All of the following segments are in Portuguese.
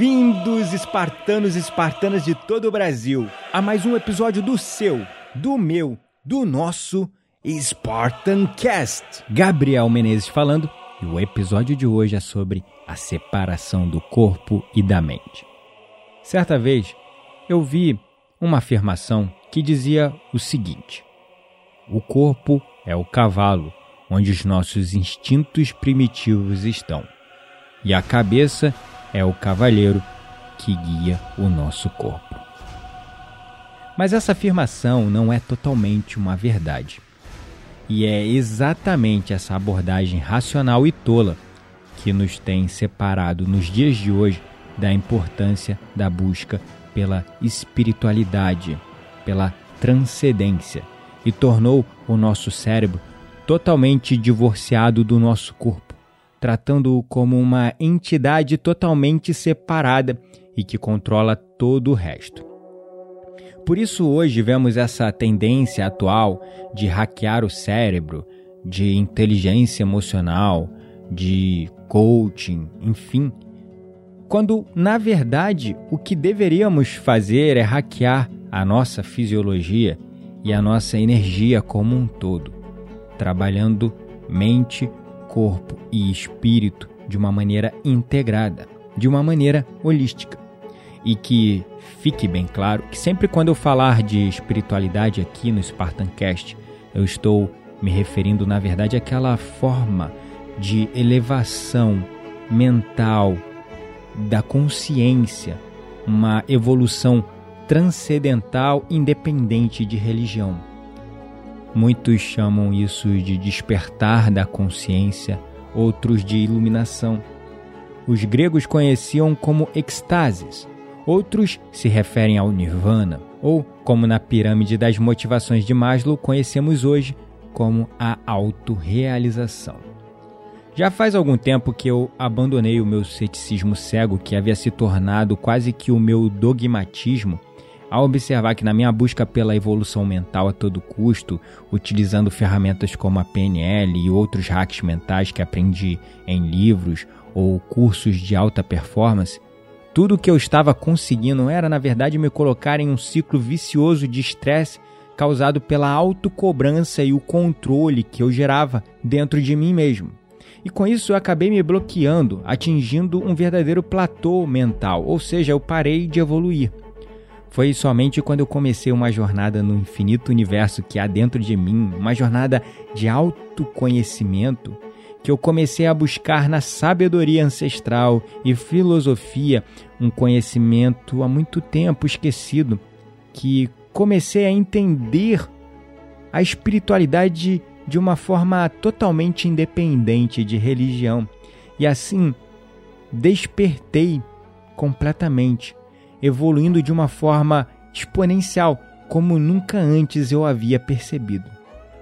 Bem-vindos, espartanos e espartanas de todo o Brasil, a mais um episódio do seu, do meu, do nosso Spartan Cast. Gabriel Menezes falando, e o episódio de hoje é sobre a separação do corpo e da mente. Certa vez, eu vi uma afirmação que dizia o seguinte: O corpo é o cavalo onde os nossos instintos primitivos estão, e a cabeça é o cavalheiro que guia o nosso corpo. Mas essa afirmação não é totalmente uma verdade. E é exatamente essa abordagem racional e tola que nos tem separado nos dias de hoje da importância da busca pela espiritualidade, pela transcendência e tornou o nosso cérebro totalmente divorciado do nosso corpo, tratando-o como uma entidade totalmente separada e que controla todo o resto. Por isso, hoje vemos essa tendência atual de hackear o cérebro, de inteligência emocional, de coaching, enfim. Quando, na verdade, o que deveríamos fazer é hackear a nossa fisiologia e a nossa energia como um todo, trabalhando mente, corpo e espírito de uma maneira integrada, de uma maneira holística. E que fique bem claro que sempre quando eu falar de espiritualidade aqui no Spartancast, eu estou me referindo, na verdade, àquela forma de elevação mental da consciência, uma evolução transcendental independente de religião. Muitos chamam isso de despertar da consciência, outros de iluminação. Os gregos conheciam como extases, outros se referem ao nirvana, ou, como na pirâmide das motivações de Maslow, conhecemos hoje como a autorrealização. Já faz algum tempo que eu abandonei o meu ceticismo cego, que havia se tornado quase que o meu dogmatismo, ao observar que na minha busca pela evolução mental a todo custo, utilizando ferramentas como a PNL e outros hacks mentais que aprendi em livros ou cursos de alta performance, tudo o que eu estava conseguindo era, na verdade, me colocar em um ciclo vicioso de estresse causado pela autocobrança e o controle que eu gerava dentro de mim mesmo. E com isso eu acabei me bloqueando, atingindo um verdadeiro platô mental, ou seja, eu parei de evoluir. Foi somente quando eu comecei uma jornada no infinito universo que há dentro de mim, uma jornada de autoconhecimento, que eu comecei a buscar na sabedoria ancestral e filosofia um conhecimento há muito tempo esquecido, que comecei a entender a espiritualidade de uma forma totalmente independente de religião. E assim despertei completamente, evoluindo de uma forma exponencial, como nunca antes eu havia percebido.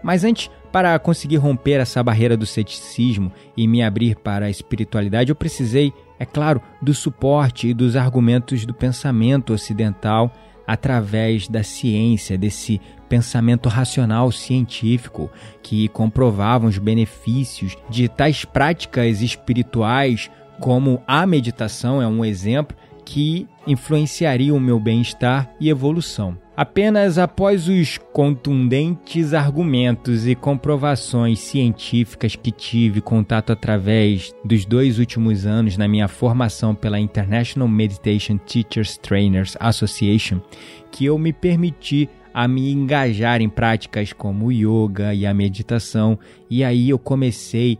Mas antes, para conseguir romper essa barreira do ceticismo e me abrir para a espiritualidade, eu precisei, é claro, do suporte e dos argumentos do pensamento ocidental através da ciência, desse pensamento racional científico que comprovavam os benefícios de tais práticas espirituais, como a meditação é um exemplo que influenciaria o meu bem-estar e evolução. Apenas após os contundentes argumentos e comprovações científicas que tive contato através dos dois últimos anos na minha formação pela International Meditation Teachers Trainers Association, que eu me permiti a me engajar em práticas como o yoga e a meditação, e aí eu comecei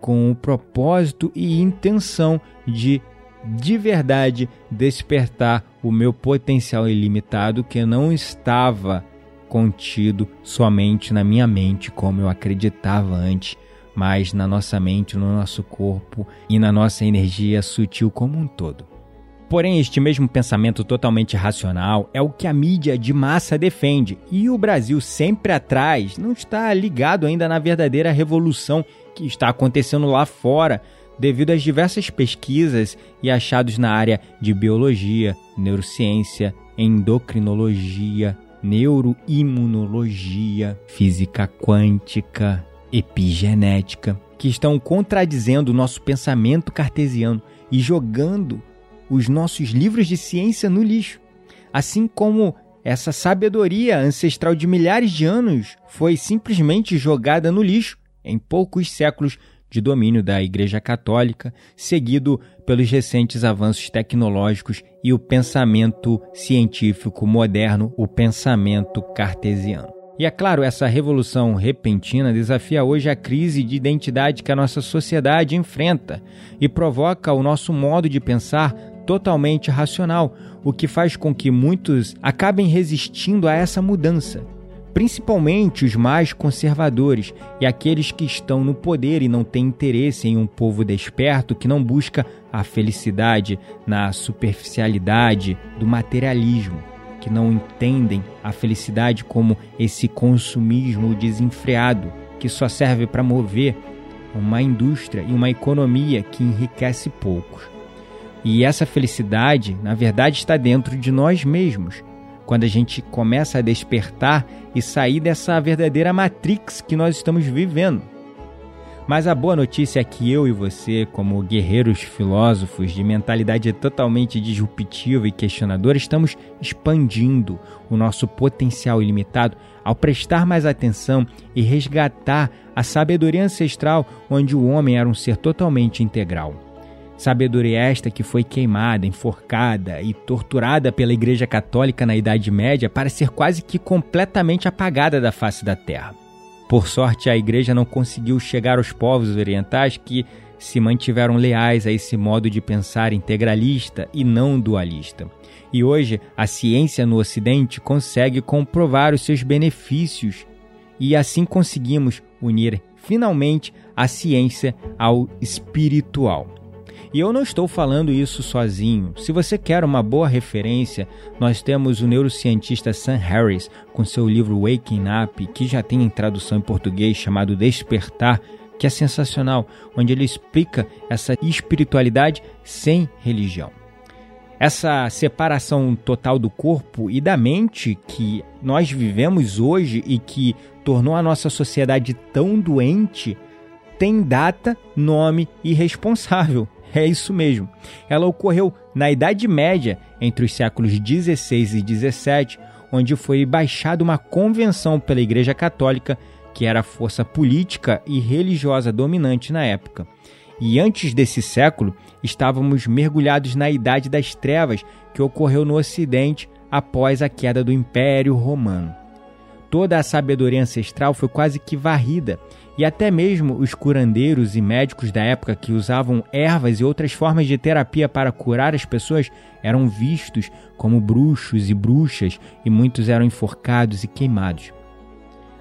com o propósito e intenção de de verdade despertar o meu potencial ilimitado que não estava contido somente na minha mente, como eu acreditava antes, mas na nossa mente, no nosso corpo e na nossa energia sutil como um todo. Porém, este mesmo pensamento totalmente racional é o que a mídia de massa defende, e o Brasil sempre atrás não está ligado ainda na verdadeira revolução que está acontecendo lá fora, devido às diversas pesquisas e achados na área de biologia, neurociência, endocrinologia, neuroimunologia, física quântica, epigenética, que estão contradizendo o nosso pensamento cartesiano e jogando os nossos livros de ciência no lixo. Assim como essa sabedoria ancestral de milhares de anos foi simplesmente jogada no lixo em poucos séculos de domínio da Igreja Católica, seguido pelos recentes avanços tecnológicos e o pensamento científico moderno, o pensamento cartesiano. E é claro, essa revolução repentina desafia hoje a crise de identidade que a nossa sociedade enfrenta e provoca o nosso modo de pensar totalmente racional, o que faz com que muitos acabem resistindo a essa mudança. Principalmente os mais conservadores e aqueles que estão no poder e não têm interesse em um povo desperto que não busca a felicidade na superficialidade do materialismo, que não entendem a felicidade como esse consumismo desenfreado que só serve para mover uma indústria e uma economia que enriquece poucos. E essa felicidade, na verdade, está dentro de nós mesmos. Quando a gente começa a despertar e sair dessa verdadeira matrix que nós estamos vivendo. Mas a boa notícia é que eu e você, como guerreiros filósofos de mentalidade totalmente disruptiva e questionadora, estamos expandindo o nosso potencial ilimitado ao prestar mais atenção e resgatar a sabedoria ancestral onde o homem era um ser totalmente integral. Sabedoria esta que foi queimada, enforcada e torturada pela Igreja Católica na Idade Média para ser quase que completamente apagada da face da terra. Por sorte, a Igreja não conseguiu chegar aos povos orientais que se mantiveram leais a esse modo de pensar integralista e não dualista. E hoje, a ciência no Ocidente consegue comprovar os seus benefícios e assim conseguimos unir finalmente a ciência ao espiritual. E eu não estou falando isso sozinho. Se você quer uma boa referência, nós temos o neurocientista Sam Harris com seu livro Waking Up, que já tem em tradução em português chamado Despertar, que é sensacional, onde ele explica essa espiritualidade sem religião. Essa separação total do corpo e da mente que nós vivemos hoje e que tornou a nossa sociedade tão doente tem data, nome e responsável. É isso mesmo. Ela ocorreu na Idade Média, entre os séculos 16 e 17, onde foi baixada uma convenção pela Igreja Católica, que era a força política e religiosa dominante na época. E antes desse século, estávamos mergulhados na Idade das Trevas, que ocorreu no Ocidente após a queda do Império Romano. Toda a sabedoria ancestral foi quase que varrida e até mesmo os curandeiros e médicos da época que usavam ervas e outras formas de terapia para curar as pessoas eram vistos como bruxos e bruxas e muitos eram enforcados e queimados.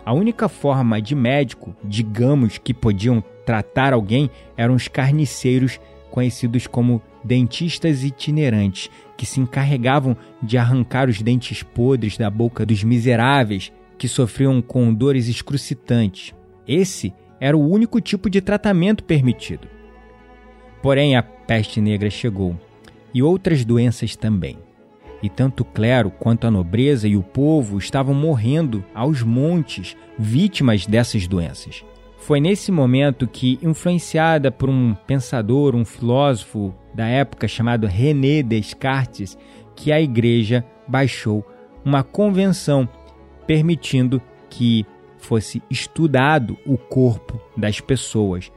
A única forma de médico, digamos, que podiam tratar alguém eram os carniceiros conhecidos como dentistas itinerantes, que se encarregavam de arrancar os dentes podres da boca dos miseráveis que sofriam com dores excrucitantes. Esse era o único tipo de tratamento permitido. Porém, a peste negra chegou e outras doenças também. E tanto o clero quanto a nobreza e o povo estavam morrendo aos montes, vítimas dessas doenças. Foi nesse momento que, influenciada por um pensador, um filósofo da época chamado René Descartes, que a igreja baixou uma convenção permitindo que fosse estudado o corpo das pessoas,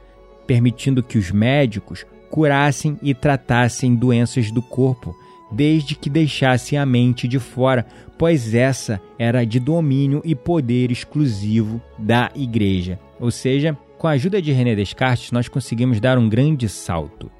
permitindo que os médicos curassem e tratassem doenças do corpo, desde que deixassem a mente de fora, pois essa era de domínio e poder exclusivo da igreja. Ou seja, com a ajuda de René Descartes, nós conseguimos dar um grande salto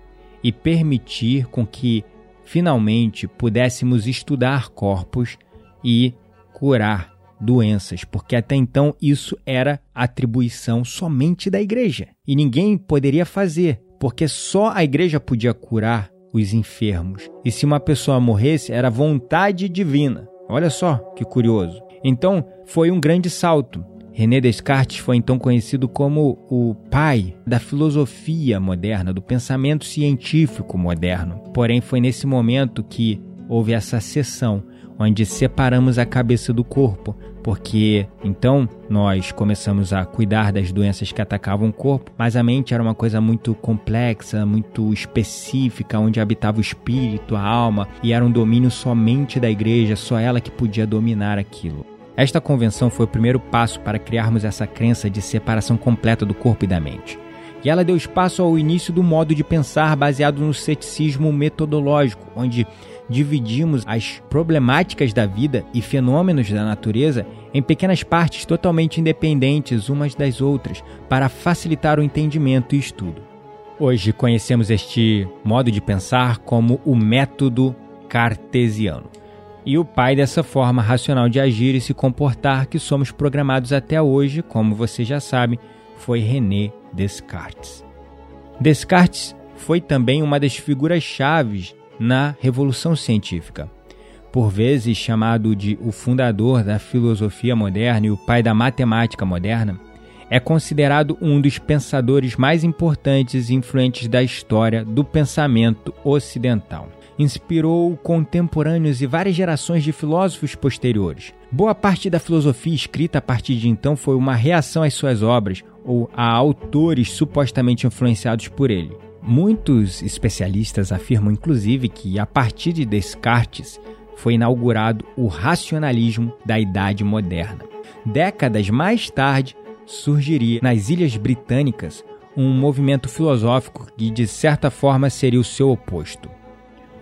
e permitir com que finalmente pudéssemos estudar corpos e curar doenças, porque até então isso era atribuição somente da igreja e ninguém poderia fazer, porque só a igreja podia curar os enfermos. E se uma pessoa morresse, era vontade divina. Olha só que curioso. Então, foi um grande salto. René Descartes foi então conhecido como o pai da filosofia moderna, do pensamento científico moderno. Porém, foi nesse momento que houve essa seção, onde separamos a cabeça do corpo, porque então nós começamos a cuidar das doenças que atacavam o corpo, mas a mente era uma coisa muito complexa, muito específica, onde habitava o espírito, a alma, e era um domínio somente da igreja, só ela que podia dominar aquilo. Esta convenção foi o primeiro passo para criarmos essa crença de separação completa do corpo e da mente. E ela deu espaço ao início do modo de pensar baseado no ceticismo metodológico, onde dividimos as problemáticas da vida e fenômenos da natureza em pequenas partes totalmente independentes umas das outras, para facilitar o entendimento e estudo. Hoje conhecemos este modo de pensar como o método cartesiano e o pai dessa forma racional de agir e se comportar que somos programados até hoje, como você já sabe, foi René Descartes. Descartes foi também uma das figuras chaves na Revolução Científica. Por vezes chamado de o fundador da filosofia moderna e o pai da matemática moderna, é considerado um dos pensadores mais importantes e influentes da história do pensamento ocidental inspirou contemporâneos e várias gerações de filósofos posteriores. Boa parte da filosofia escrita a partir de então foi uma reação às suas obras ou a autores supostamente influenciados por ele. Muitos especialistas afirmam, inclusive, que a partir de Descartes foi inaugurado o racionalismo da Idade Moderna. Décadas mais tarde, surgiria nas Ilhas Britânicas um movimento filosófico que, de certa forma, seria o seu oposto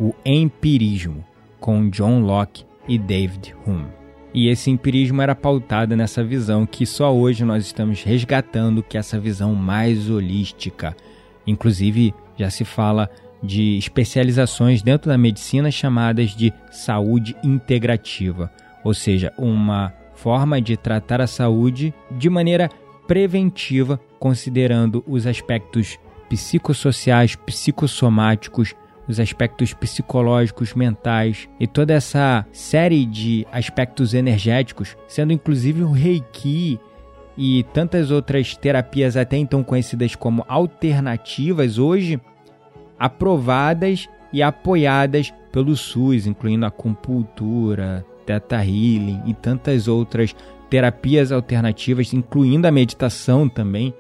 o empirismo, com John Locke e David Hume. E esse empirismo era pautado nessa visão que só hoje nós estamos resgatando, que é essa visão mais holística. Inclusive, já se fala de especializações dentro da medicina chamadas de saúde integrativa, ou seja, uma forma de tratar a saúde de maneira preventiva, considerando os aspectos psicossociais, psicossomáticos, os aspectos psicológicos, mentais e toda essa série de aspectos energéticos, sendo inclusive o Reiki e tantas outras terapias até então conhecidas como alternativas hoje aprovadas e apoiadas pelo SUS, incluindo a acupuntura, Theta Healing e tantas outras terapias alternativas, incluindo a meditação também,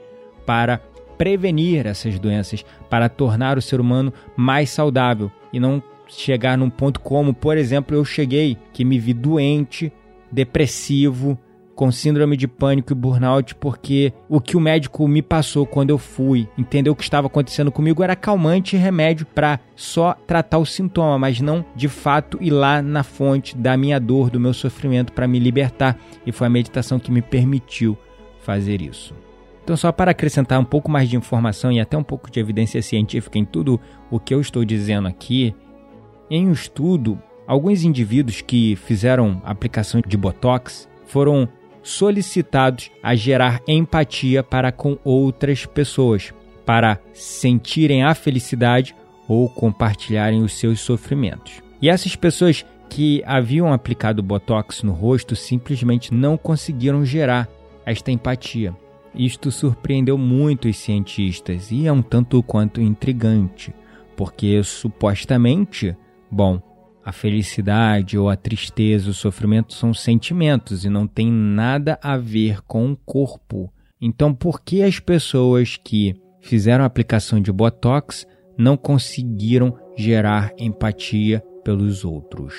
para prevenir essas doenças, para tornar o ser humano mais saudável e não chegar num ponto como, por exemplo, eu cheguei, que me vi doente, depressivo, com síndrome de pânico e burnout, porque o que o médico me passou quando eu fui, entendeu o que estava acontecendo comigo, era calmante e remédio para só tratar o sintoma, mas não de fato ir lá na fonte da minha dor, do meu sofrimento para me libertar. E foi a meditação que me permitiu fazer isso. Então, só para acrescentar um pouco mais de informação e até um pouco de evidência científica em tudo o que eu estou dizendo aqui, em um estudo, alguns indivíduos que fizeram aplicação de botox foram solicitados a gerar empatia para com outras pessoas, para sentirem a felicidade ou compartilharem os seus sofrimentos. E essas pessoas que haviam aplicado botox no rosto simplesmente não conseguiram gerar esta empatia. Isto surpreendeu muito os cientistas e é um tanto quanto intrigante, porque supostamente, bom, a felicidade ou a tristeza, o sofrimento são sentimentos e não tem nada a ver com o corpo. Então, por que as pessoas que fizeram a aplicação de botox não conseguiram gerar empatia pelos outros?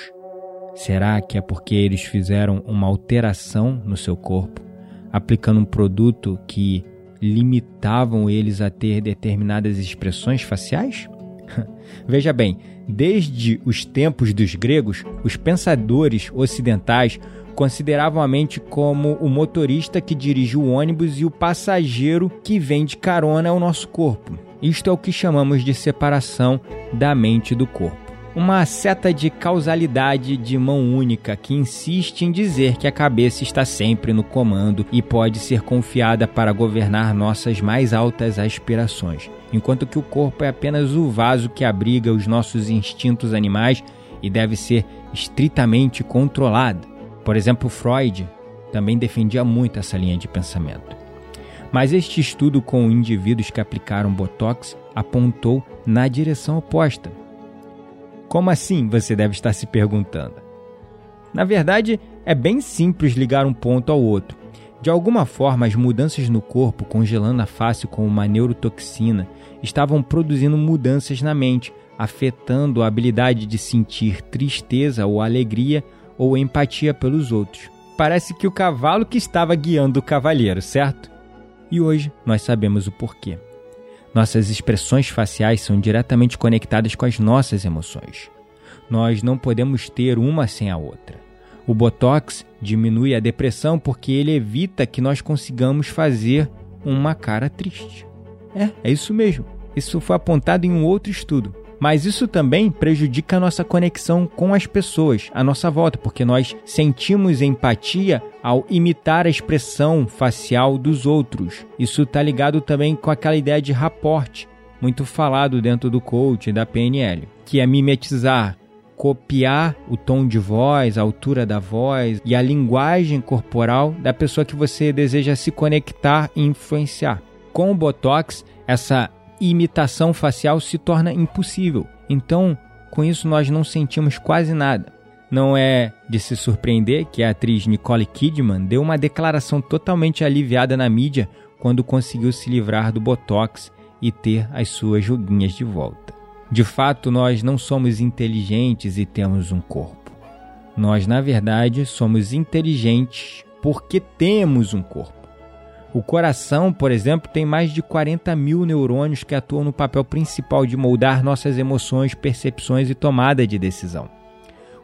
Será que é porque eles fizeram uma alteração no seu corpo? Aplicando um produto que limitavam eles a ter determinadas expressões faciais? Veja bem, desde os tempos dos gregos, os pensadores ocidentais consideravam a mente como o motorista que dirige o ônibus e o passageiro que vem de carona ao nosso corpo. Isto é o que chamamos de separação da mente do corpo. Uma seta de causalidade de mão única que insiste em dizer que a cabeça está sempre no comando e pode ser confiada para governar nossas mais altas aspirações, enquanto que o corpo é apenas o vaso que abriga os nossos instintos animais e deve ser estritamente controlado. Por exemplo, Freud também defendia muito essa linha de pensamento. Mas este estudo com indivíduos que aplicaram Botox apontou na direção oposta como assim? Você deve estar se perguntando. Na verdade, é bem simples ligar um ponto ao outro. De alguma forma, as mudanças no corpo, congelando a face com uma neurotoxina, estavam produzindo mudanças na mente, afetando a habilidade de sentir tristeza ou alegria ou empatia pelos outros. Parece que o cavalo que estava guiando o cavaleiro, certo? E hoje nós sabemos o porquê. Nossas expressões faciais são diretamente conectadas com as nossas emoções. Nós não podemos ter uma sem a outra. O botox diminui a depressão porque ele evita que nós consigamos fazer uma cara triste. É, é isso mesmo. Isso foi apontado em um outro estudo. Mas isso também prejudica a nossa conexão com as pessoas à nossa volta, porque nós sentimos empatia ao imitar a expressão facial dos outros. Isso está ligado também com aquela ideia de rapport, muito falado dentro do coach da PNL, que é mimetizar, copiar o tom de voz, a altura da voz e a linguagem corporal da pessoa que você deseja se conectar e influenciar. Com o Botox, essa imitação facial se torna impossível. Então, com isso, nós não sentimos quase nada. Não é de se surpreender que a atriz Nicole Kidman deu uma declaração totalmente aliviada na mídia quando conseguiu se livrar do botox e ter as suas joguinhas de volta. De fato, nós não somos inteligentes e temos um corpo. Nós, na verdade, somos inteligentes porque temos um corpo. O coração, por exemplo, tem mais de 40 mil neurônios que atuam no papel principal de moldar nossas emoções, percepções e tomada de decisão.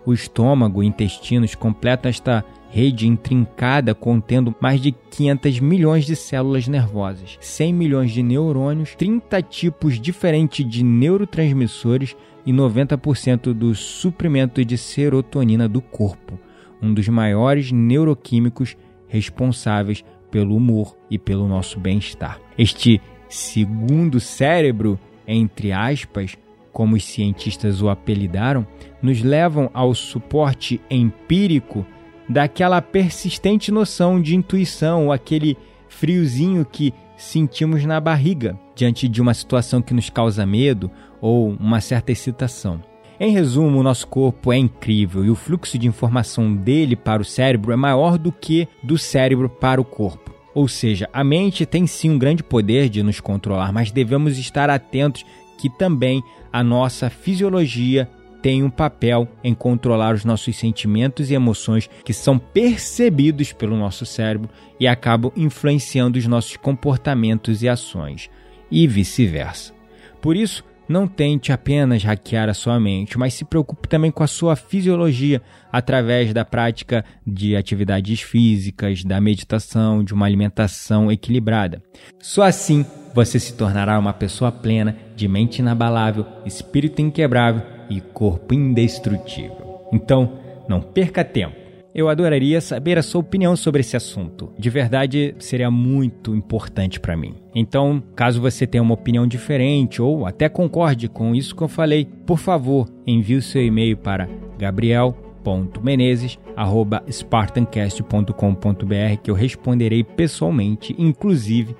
O estômago e intestinos completam esta rede intrincada contendo mais de 500 milhões de células nervosas, 100 milhões de neurônios, 30 tipos diferentes de neurotransmissores e 90% do suprimento de serotonina do corpo, um dos maiores neuroquímicos responsáveis pelo humor e pelo nosso bem-estar. Este segundo cérebro, entre aspas, como os cientistas o apelidaram, nos levam ao suporte empírico daquela persistente noção de intuição, aquele friozinho que sentimos na barriga diante de uma situação que nos causa medo ou uma certa excitação. Em resumo, o nosso corpo é incrível e o fluxo de informação dele para o cérebro é maior do que do cérebro para o corpo. Ou seja, a mente tem sim um grande poder de nos controlar, mas devemos estar atentos que também a nossa fisiologia tem um papel em controlar os nossos sentimentos e emoções que são percebidos pelo nosso cérebro e acabam influenciando os nossos comportamentos e ações, e vice-versa. Por isso, não tente apenas hackear a sua mente, mas se preocupe também com a sua fisiologia através da prática de atividades físicas, da meditação, de uma alimentação equilibrada. Só assim você se tornará uma pessoa plena, de mente inabalável, espírito inquebrável e corpo indestrutível. Então, não perca tempo eu adoraria saber a sua opinião sobre esse assunto. De verdade, seria muito importante para mim. Então, caso você tenha uma opinião diferente ou até concorde com isso que eu falei, por favor, envie o seu e-mail para gabriel.menezes@spartancast.com.br que eu responderei pessoalmente, inclusive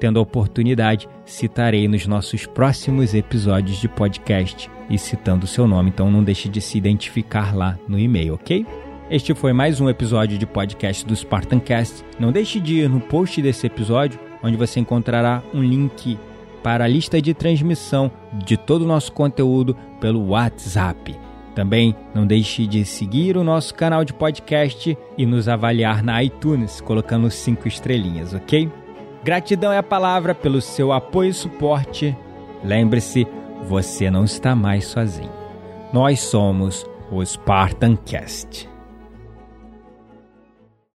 tendo a oportunidade, citarei nos nossos próximos episódios de podcast e citando o seu nome, então não deixe de se identificar lá no e-mail, ok? Este foi mais um episódio de podcast do Spartancast. Não deixe de ir no post desse episódio, onde você encontrará um link para a lista de transmissão de todo o nosso conteúdo pelo WhatsApp. Também não deixe de seguir o nosso canal de podcast e nos avaliar na iTunes, colocando cinco estrelinhas, ok? Gratidão é a palavra pelo seu apoio e suporte. Lembre-se, você não está mais sozinho. Nós somos o Spartancast.